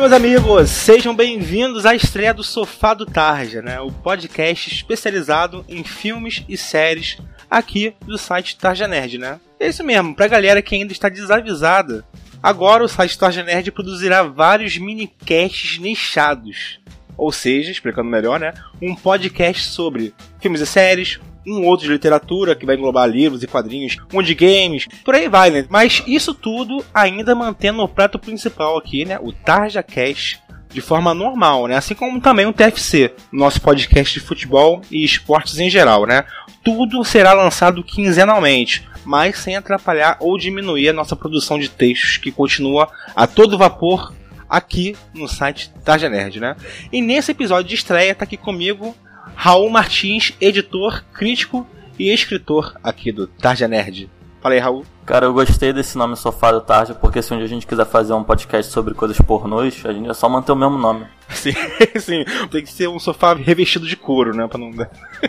meus amigos, sejam bem-vindos à estreia do Sofá do Tarja, né? O podcast especializado em filmes e séries aqui do site Tarja Nerd, né? É isso mesmo, pra galera que ainda está desavisada, agora o site Tarja Nerd produzirá vários minicasts nichados. Ou seja, explicando melhor, né? Um podcast sobre filmes e séries, um outro de literatura, que vai englobar livros e quadrinhos, um de games, por aí vai, né? Mas isso tudo ainda mantendo o prato principal aqui, né? O Tarja Cast de forma normal, né? Assim como também o TFC, nosso podcast de futebol e esportes em geral, né? Tudo será lançado quinzenalmente, mas sem atrapalhar ou diminuir a nossa produção de textos que continua a todo vapor aqui no site Tarja Nerd, né? E nesse episódio de estreia tá aqui comigo Raul Martins, editor, crítico e escritor aqui do Tarja Nerd. Fala aí, Raul. Cara, eu gostei desse nome Sofá do Tarja, porque se um dia a gente quiser fazer um podcast sobre coisas pornôs, a gente é só manter o mesmo nome. Sim, sim. Tem que ser um sofá revestido de couro, né? Pra não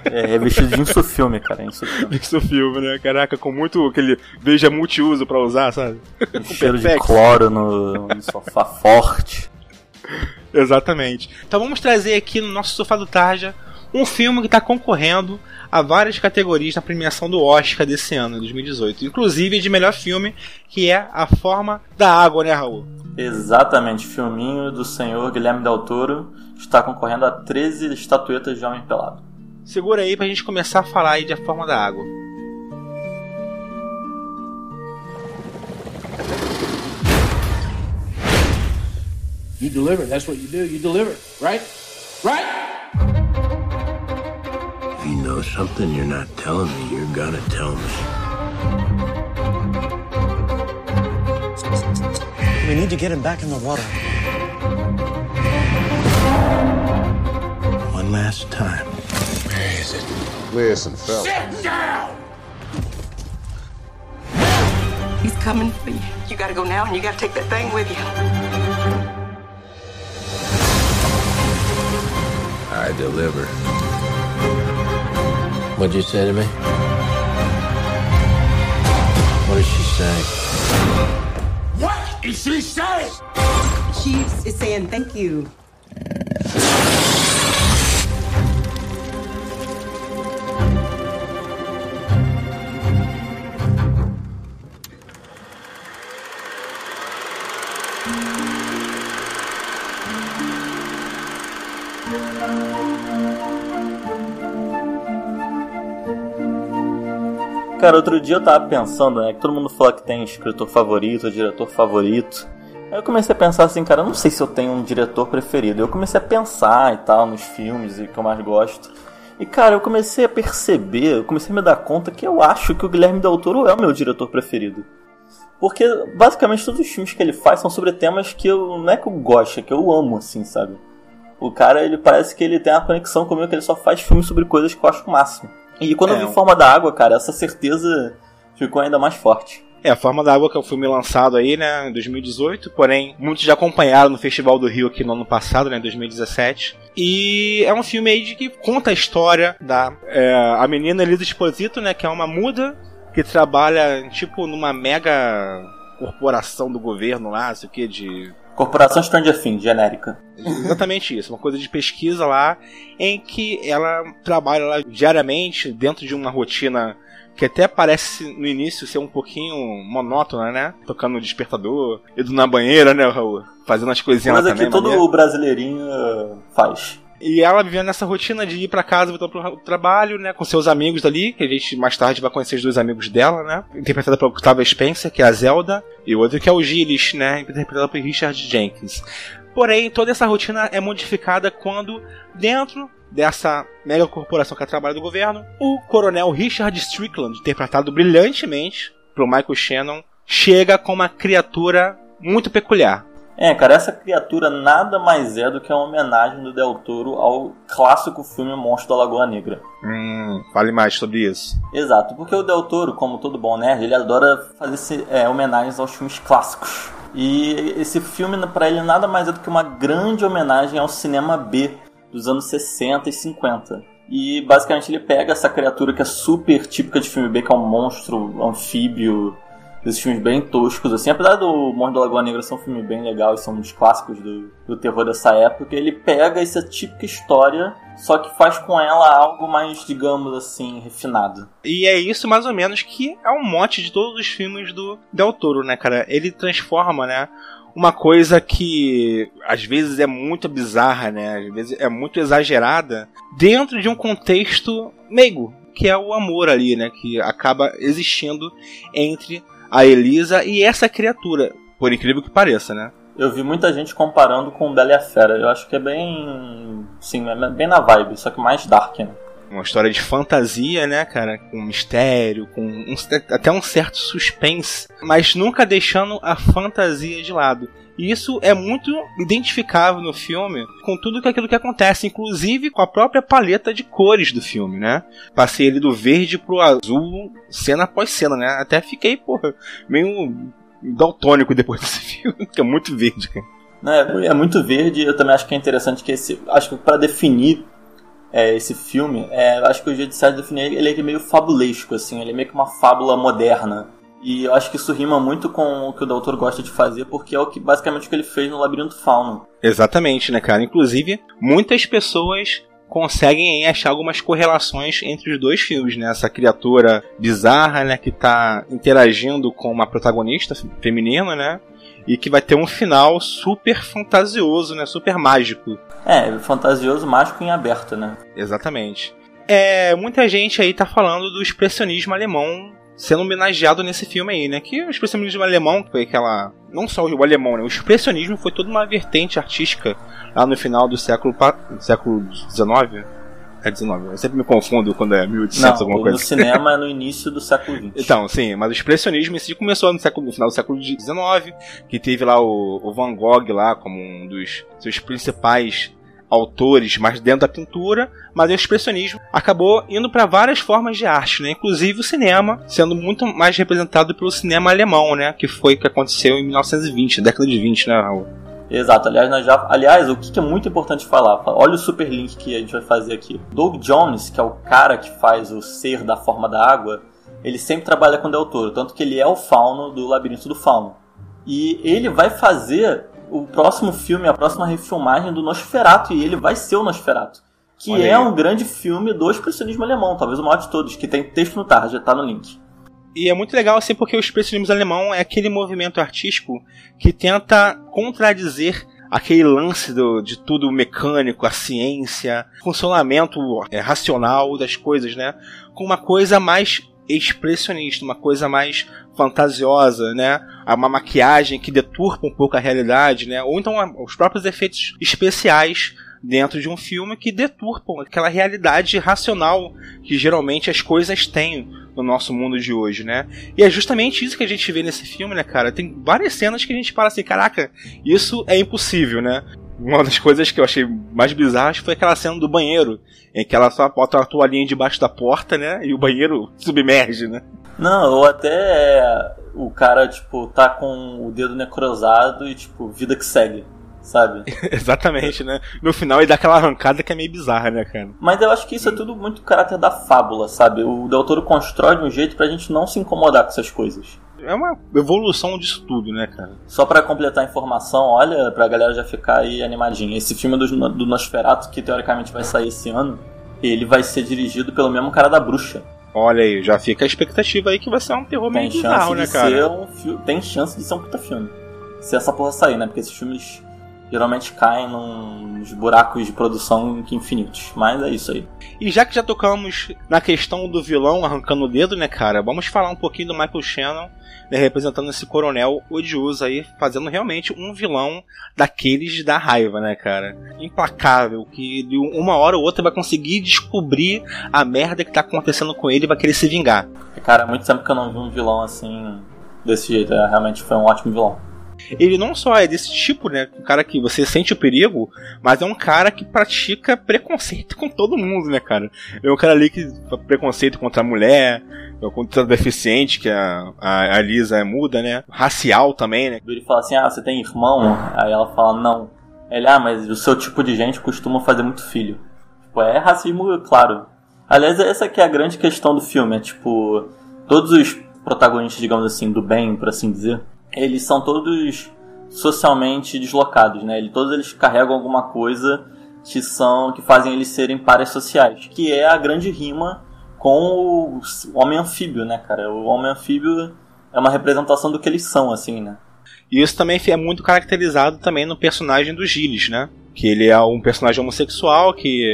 É, revestido de insufilme, cara. Insufilme. Insufilme, né? Caraca, com muito aquele veja multiuso pra usar, sabe? Um cheiro de cloro no, no sofá forte. Exatamente. Então vamos trazer aqui no nosso Sofá do Tarja um filme que está concorrendo a várias categorias na premiação do Oscar desse ano, 2018. Inclusive de melhor filme, que é A Forma da Água, né, Raul? Exatamente, filminho do senhor Guilherme Del Toro está concorrendo a 13 estatuetas de Homem Pelado. Segura aí pra gente começar a falar aí de A Forma da Água. You deliver, that's what you do, you deliver, right? Right? You know something you're not telling me, you're gonna tell me. We need to get him back in the water. One last time. Where is it? Listen, fella. Sit down! He's coming for you. You gotta go now and you gotta take that thing with you. I deliver. What'd you say to me? What did she say? What is she saying? She is saying thank you. Cara, outro dia eu tava pensando, né? Que todo mundo fala que tem escritor favorito, diretor favorito. Aí eu comecei a pensar assim, cara, eu não sei se eu tenho um diretor preferido. Eu comecei a pensar e tal nos filmes e que eu mais gosto. E cara, eu comecei a perceber, eu comecei a me dar conta que eu acho que o Guilherme Del Toro é o meu diretor preferido. Porque basicamente todos os filmes que ele faz são sobre temas que eu não é que eu gosto, é que eu amo, assim, sabe? O cara, ele parece que ele tem uma conexão comigo, que ele só faz filmes sobre coisas que eu acho o máximo. E quando É, eu vi Forma da Água, cara, essa certeza ficou ainda mais forte. É, A Forma da Água, que é o filme lançado aí, né, em 2018, porém, muitos já acompanharam no Festival do Rio aqui no ano passado, né, 2017. E é um filme aí de que conta a história da é, a menina Elisa Exposito, né, que é uma muda que trabalha, tipo, numa mega corporação do governo lá, sei o que, de Corporação Stranger Things, genérica. Exatamente isso, uma coisa de pesquisa lá, em que ela trabalha lá diariamente dentro de uma rotina que até parece no início ser um pouquinho monótona, né? Tocando no despertador, indo na banheira, né, Raul? Fazendo as coisinhas Mas lá aqui também. todo maneiro. brasileirinho uh, faz. E ela vivendo nessa rotina de ir pra casa, voltar pro trabalho, né? Com seus amigos ali, que a gente mais tarde vai conhecer os dois amigos dela, né? Interpretada pela Octavia Spencer, que é a Zelda, e o outro que é o Gilles, né? Interpretado por Richard Jenkins. Porém, toda essa rotina é modificada quando, dentro dessa mega corporação que é trabalho do governo, o coronel Richard Strickland, interpretado brilhantemente pelo Michael Shannon, chega com uma criatura muito peculiar. É, cara, essa criatura nada mais é do que uma homenagem do Del Toro ao clássico filme Monstro da Lagoa Negra. Hum, fale mais sobre isso. Exato, porque o Del Toro, como todo bom nerd, ele adora fazer é, homenagens aos filmes clássicos. E esse filme, pra ele, nada mais é do que uma grande homenagem ao cinema B dos anos 60 e 50. E basicamente ele pega essa criatura que é super típica de filme B, que é um monstro anfíbio desses filmes bem toscos, assim. Apesar do Monte da Lagoa Negra ser um filme bem legal e são um dos clássicos do, do terror dessa época, ele pega essa típica história, só que faz com ela algo mais, digamos assim, refinado. E é isso mais ou menos que é um mote de todos os filmes do Del Toro, né, cara? Ele transforma, né? Uma coisa que às vezes é muito bizarra, né? Às vezes é muito exagerada, dentro de um contexto meigo, que é o amor ali, né? Que acaba existindo entre a Elisa e essa criatura, por incrível que pareça, né? Eu vi muita gente comparando com Bela e a Fera. Eu acho que é bem. Sim, é bem na vibe, só que mais dark, né? Uma história de fantasia, né, cara? Com mistério, com um, até um certo suspense, mas nunca deixando a fantasia de lado. E isso é muito identificável no filme com tudo aquilo que acontece, inclusive com a própria paleta de cores do filme, né? Passei ele do verde pro azul, cena após cena, né? Até fiquei, porra, meio daltônico depois desse filme, que é muito verde, cara. É, é muito verde, eu também acho que é interessante que esse. Acho que para definir é, esse filme, é, acho que o certo definir ele é meio fabulesco, assim, ele é meio que uma fábula moderna. E eu acho que isso rima muito com o que o doutor gosta de fazer, porque é o que basicamente o que ele fez no Labirinto Fauno. Exatamente, né, cara? Inclusive, muitas pessoas conseguem achar algumas correlações entre os dois filmes, né? Essa criatura bizarra, né, que tá interagindo com uma protagonista feminina, né? E que vai ter um final super fantasioso, né? Super mágico. É, fantasioso, mágico em aberto, né? Exatamente. É, muita gente aí tá falando do expressionismo alemão sendo homenageado nesse filme aí, né? Que o expressionismo alemão foi aquela. Não só o alemão, né? O expressionismo foi toda uma vertente artística lá no final do século, século XIX. É 19. Eu sempre me confundo quando é 1800 Não, alguma coisa. No cinema é no início do século XX. Então, sim, mas o expressionismo em si começou no, século, no final do século XIX, que teve lá o, o Van Gogh lá como um dos seus principais autores mais dentro da pintura, mas o expressionismo acabou indo para várias formas de arte, né? Inclusive o cinema, sendo muito mais representado pelo cinema alemão, né? Que foi o que aconteceu em 1920, década de 20, né, Raul? Exato, aliás, já, aliás, o que é muito importante falar, olha o super link que a gente vai fazer aqui. Doug Jones, que é o cara que faz o ser da forma da água, ele sempre trabalha com Del Toro, tanto que ele é o fauno do Labirinto do Fauno. E ele vai fazer o próximo filme, a próxima refilmagem do Nosferatu, e ele vai ser o Nosferatu. Que Olha é aí. um grande filme do expressionismo alemão, talvez o maior de todos, que tem texto no Tarja, tá no link. E é muito legal assim porque o expressionismo alemão é aquele movimento artístico que tenta contradizer aquele lance do, de tudo mecânico, a ciência, funcionamento é, racional das coisas, né? Com uma coisa mais expressionista, uma coisa mais fantasiosa, né? Uma maquiagem que deturpa um pouco a realidade, né? Ou então os próprios efeitos especiais dentro de um filme que deturpam aquela realidade racional que geralmente as coisas têm no nosso mundo de hoje, né? E é justamente isso que a gente vê nesse filme, né, cara? Tem várias cenas que a gente fala assim, caraca, isso é impossível, né? Uma das coisas que eu achei mais bizarras foi aquela cena do banheiro, em que ela só bota uma toalhinha debaixo da porta, né? E o banheiro submerge, né? Não, ou até é, o cara, tipo, tá com o dedo necrosado e, tipo, vida que segue, sabe? Exatamente, né? No final ele dá aquela arrancada que é meio bizarra, né, cara? Mas eu acho que isso é tudo muito caráter da fábula, sabe? O Del Toro constrói de um jeito pra gente não se incomodar com essas coisas. É uma evolução disso tudo, né, cara? Só pra completar a informação, olha, pra galera já ficar aí animadinha. Esse filme do, do Nosferatu, que teoricamente vai sair esse ano, ele vai ser dirigido pelo mesmo cara da bruxa. Olha aí, já fica a expectativa aí que vai ser um terror Tem meio bizarro, né, cara? um. Tem chance de ser um puta filme. Se essa porra sair, né? Porque esses filmes geralmente caem nos buracos de produção infinitos. Mas é isso aí. E já que já tocamos na questão do vilão arrancando o dedo, né, cara? Vamos falar um pouquinho do Michael Shannon, né, representando esse coronel odioso aí, fazendo realmente um vilão daqueles dar raiva, né, cara? Implacável, que de uma hora ou outra vai conseguir descobrir a merda que tá acontecendo com ele e vai querer se vingar. Cara, há muito tempo que eu não vi um vilão assim. desse jeito. É, realmente foi um ótimo vilão. Ele não só é desse tipo, né? Um cara que você sente o perigo, mas é um cara que pratica preconceito com todo mundo, né, cara? É um cara ali que preconceito contra a mulher, contra a deficiente, que a, a, a Lisa é muda, né? Racial também, né? Ele fala assim: ah, você tem irmão? Aí ela fala: não. Ele, ah, mas o seu tipo de gente costuma fazer muito filho. Tipo, é racismo, claro. Aliás, essa é a grande questão do filme: é tipo, todos os protagonistas, digamos assim, do bem, por assim dizer, eles são todos socialmente deslocados, né? Todos eles carregam alguma coisa que são que fazem eles serem pares sociais, que é a grande rima com o homem anfíbio, né, cara? O homem anfíbio é uma representação do que eles são, assim, né? E isso também é muito caracterizado também no personagem do Gilles, né? Que ele é um personagem homossexual que,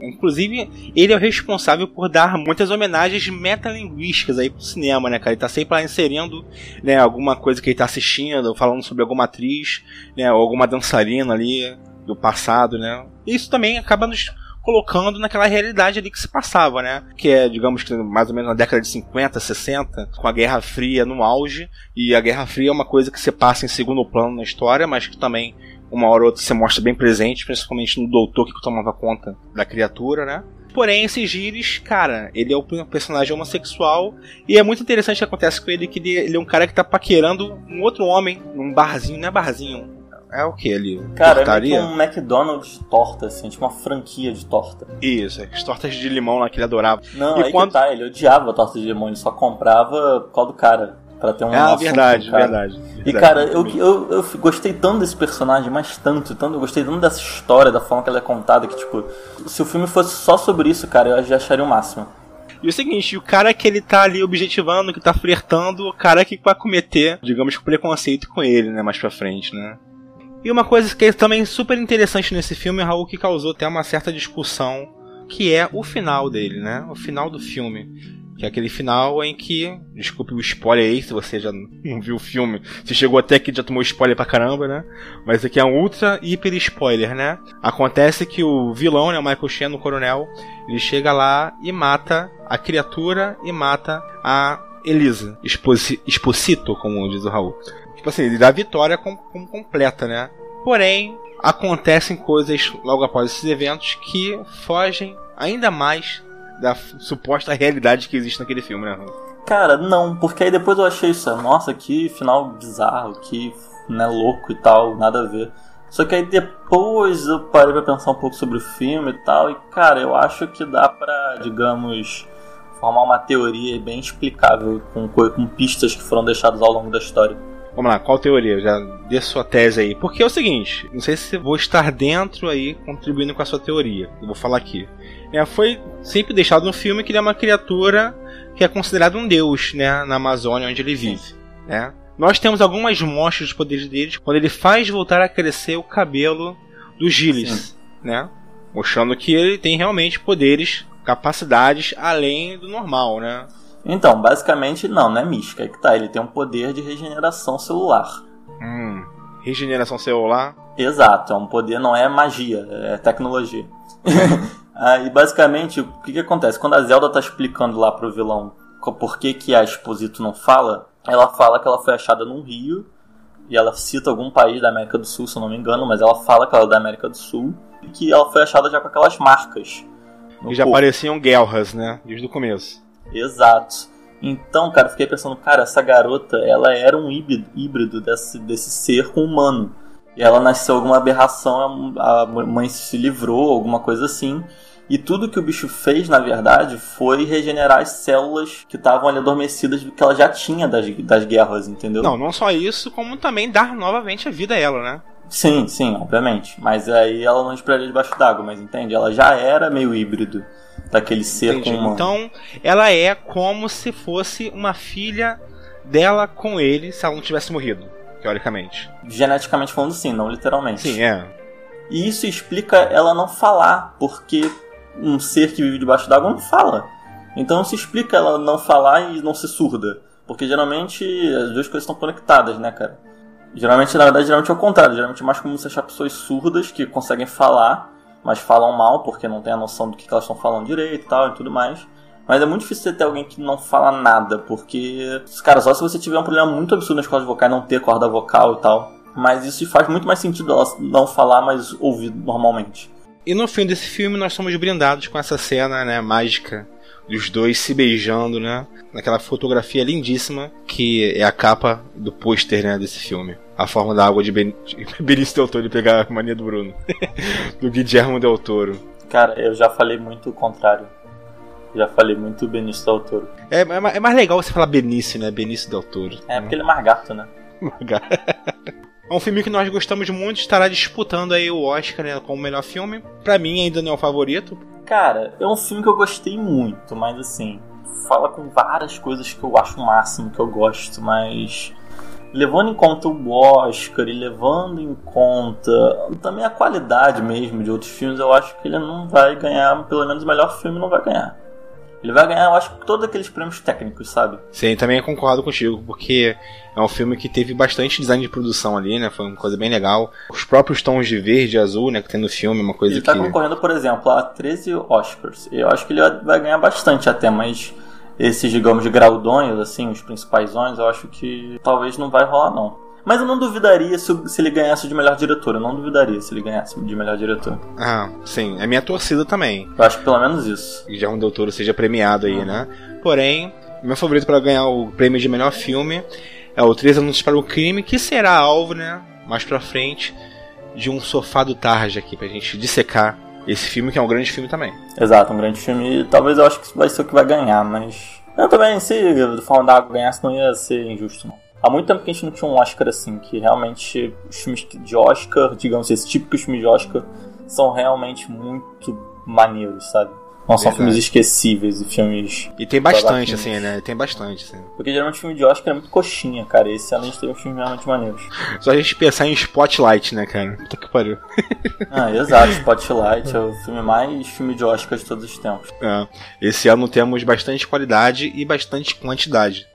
inclusive, ele é o responsável por dar muitas homenagens metalinguísticas aí pro cinema, né, cara? Ele tá sempre lá inserindo, né, alguma coisa que ele tá assistindo, falando sobre alguma atriz, né, ou alguma dançarina ali do passado, né? Isso também acaba nos colocando naquela realidade ali que se passava, né? Que é, digamos que mais ou menos na década de 50, 60, com a Guerra Fria no auge, e a Guerra Fria é uma coisa que se passa em segundo plano na história, mas que também uma hora ou outra se mostra bem presente, principalmente no doutor que tomava conta da criatura, né? Porém, esse Gires, cara, ele é um personagem homossexual e é muito interessante o que acontece com ele, que ele, ele é um cara que tá paquerando um outro homem num barzinho, não é barzinho, é o que ali? Cara, é meio que um McDonald's de torta, assim, tipo uma franquia de torta. Isso, as tortas de limão lá que ele adorava. Não, e aí quando... tá, ele odiava a torta de limão, ele só comprava por causa do cara. Pra ter um Ah, verdade, verdade, verdade, E cara, eu, eu, eu gostei tanto desse personagem, mas tanto, tanto, eu gostei tanto dessa história, da forma que ela é contada, que tipo, se o filme fosse só sobre isso, cara, eu já acharia o máximo. E o seguinte, o cara que ele tá ali objetivando, que tá flertando, o cara que vai cometer, digamos, preconceito com ele, né, mais pra frente, né? E uma coisa que é também super interessante nesse filme, Raul, que causou até uma certa discussão, que é o final dele, né? O final do filme. Que é aquele final em que. Desculpe o spoiler aí, se você já não viu o filme. Se chegou até aqui já tomou spoiler pra caramba, né? Mas aqui é um ultra hiper spoiler, né? Acontece que o vilão, né? O Michael Shannon, o coronel, ele chega lá e mata a criatura e mata a Elisa. Exposito, como diz o Raul. Tipo assim, ele dá a vitória como, como completa, né? Porém, acontecem coisas logo após esses eventos que fogem ainda mais da suposta realidade que existe naquele filme, né? Cara, não, porque aí depois eu achei isso, nossa, que final bizarro, que né, louco e tal, nada a ver. Só que aí depois eu parei pra pensar um pouco sobre o filme e tal, e cara, eu acho que dá pra, digamos, formar uma teoria bem explicável com, com pistas que foram deixadas ao longo da história. Vamos lá, qual teoria? Já dê sua tese aí. Porque é o seguinte, não sei se vou estar dentro aí contribuindo com a sua teoria. Eu vou falar aqui. É, foi sempre deixado no filme que ele é uma criatura que é considerado um deus, né, na Amazônia onde ele vive, né? Nós temos algumas mostras dos poderes dele quando ele faz voltar a crescer o cabelo do Gilles, né? Mostrando que ele tem realmente poderes, capacidades além do normal, né? Então, basicamente, não, não é mística. É que tá, ele tem um poder de regeneração celular. Hum, regeneração celular? Exato, é um poder, não é magia, é tecnologia. Aí, basicamente, o que, que acontece? Quando a Zelda tá explicando lá pro vilão por que, que a Exposito não fala, ela fala que ela foi achada num rio, e ela cita algum país da América do Sul, se eu não me engano, mas ela fala que ela é da América do Sul, e que ela foi achada já com aquelas marcas. E já corpo. pareciam guerras, né? Desde o começo. Exato. Então, cara, eu fiquei pensando, cara, essa garota, ela era um híbrido, híbrido desse, desse ser com humano. E ela nasceu alguma aberração, a mãe se livrou, alguma coisa assim. E tudo que o bicho fez, na verdade, foi regenerar as células que estavam ali adormecidas que ela já tinha das, das guerras, entendeu? Não, não só isso, como também dar novamente a vida a ela, né? Sim, sim, obviamente. Mas aí ela não esperaria debaixo d'água, mas entende? Ela já era meio híbrido daquele ser Entendi. com uma... Então, ela é como se fosse uma filha dela com ele se ela não tivesse morrido, teoricamente. Geneticamente falando sim, não literalmente. Sim, é. E isso explica ela não falar, porque um ser que vive debaixo d'água não fala. Então se explica ela não falar e não ser surda. Porque geralmente as duas coisas estão conectadas, né, cara? Geralmente, na verdade, geralmente é o contrário. Geralmente é mais comum você achar pessoas surdas que conseguem falar mas falam mal porque não tem a noção do que elas estão falando direito e tal e tudo mais. Mas é muito difícil você ter alguém que não fala nada, porque, cara, só se você tiver um problema muito absurdo nas cordas vocais, não ter corda vocal e tal. Mas isso faz muito mais sentido ela não falar, mas ouvir normalmente. E no fim desse filme nós somos brindados com essa cena, né, mágica dos dois se beijando, né? Naquela fotografia lindíssima que é a capa do pôster, né, desse filme. A forma da água de ben... Benício Del Toro de pegar a mania do Bruno. do Guillermo Del Toro. Cara, eu já falei muito o contrário. Já falei muito Benício Del Toro. É, é, é mais legal você falar Benício, né? Benício Del Toro. É, porque ele é mais gato, né? É um filme que nós gostamos muito, estará disputando aí o Oscar né, como melhor filme. Pra mim ainda não é o favorito. Cara, é um filme que eu gostei muito, mas assim, fala com várias coisas que eu acho o máximo, que eu gosto, mas levando em conta o Oscar e levando em conta também a qualidade mesmo de outros filmes, eu acho que ele não vai ganhar, pelo menos o melhor filme não vai ganhar. Ele vai ganhar, eu acho, todos aqueles prêmios técnicos, sabe? Sim, também concordo contigo, porque é um filme que teve bastante design de produção ali, né? Foi uma coisa bem legal. Os próprios tons de verde e azul, né, que tem no filme, é uma coisa Ele tá que. concorrendo, por exemplo, a 13 Oscars. Eu acho que ele vai ganhar bastante até, mas esses, digamos, de graudões, assim, os principais eu acho que talvez não vai rolar, não. Mas eu não duvidaria se, se ele ganhasse de melhor diretor. Eu não duvidaria se ele ganhasse de melhor diretor. Ah, sim, é minha torcida também. Eu acho que pelo menos isso. Que já um Del Toro seja premiado aí, né? Porém, meu favorito para ganhar o prêmio de melhor filme é o Três Anúncios para o Crime, que será alvo, né? Mais pra frente, de um sofá do Tarja aqui, pra gente dissecar esse filme, que é um grande filme também. Exato, um grande filme. Talvez eu acho que vai ser o que vai ganhar, mas. Eu também, se do Forma da Água ganhasse, não ia ser injusto, não. Há muito tempo que a gente não tinha um Oscar assim, que realmente os filmes de Oscar, digamos, esse típico filme de Oscar, são realmente muito maneiros, sabe? Não são filmes esquecíveis e filmes. E tem bastante, assim, né? Tem bastante, assim. Porque geralmente filme de Oscar é muito coxinha, cara. Esse ano a gente teve uns filmes realmente maneiros. Só a gente pensar em Spotlight, né, cara? Puta que pariu. Ah, exato. Spotlight é o filme mais filme de Oscar de todos os tempos. É. Esse ano temos bastante qualidade e bastante quantidade.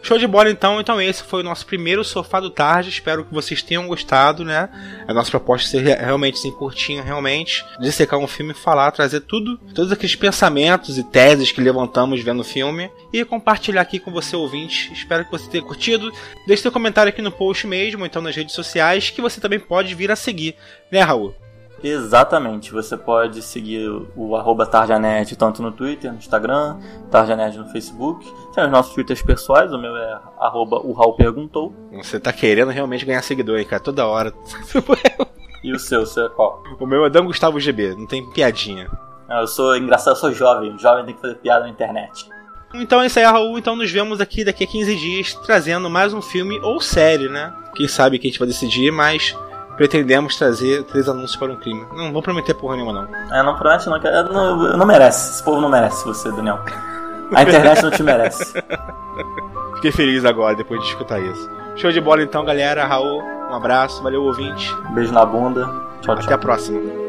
Show de bola então, então esse foi o nosso primeiro Sofá do Tarde, espero que vocês tenham gostado, né? A nossa proposta é ser re- realmente assim, curtinha, realmente, dissecar um filme, falar, trazer tudo, todos aqueles pensamentos e teses que levantamos vendo o filme e compartilhar aqui com você ouvinte. Espero que você tenha curtido. Deixe seu comentário aqui no post mesmo, então nas redes sociais, que você também pode vir a seguir, né, Raul? Exatamente, você pode seguir o arroba Tarjanet tanto no Twitter, no Instagram, Tarjanet no Facebook. Tem os nossos twitters pessoais, o meu é arroba o Raul Perguntou. Você tá querendo realmente ganhar seguidor aí, cara, toda hora. E o seu, o seu é qual? o meu é Dan Gustavo GB, não tem piadinha. Ah, Eu sou engraçado, eu sou jovem, jovem tem que fazer piada na internet. Então é isso aí, Raul. Então nos vemos aqui daqui a 15 dias trazendo mais um filme ou série, né? Quem sabe que a gente vai decidir, mas pretendemos trazer três anúncios para um crime. Não vou prometer porra nenhuma, não. É, não promete não, não, não merece, esse povo não merece você, Daniel. A internet não te merece. Fiquei feliz agora depois de escutar isso. Show de bola então, galera. Raul, um abraço, valeu ouvinte. Beijo na bunda, tchau, tchau. Até a próxima.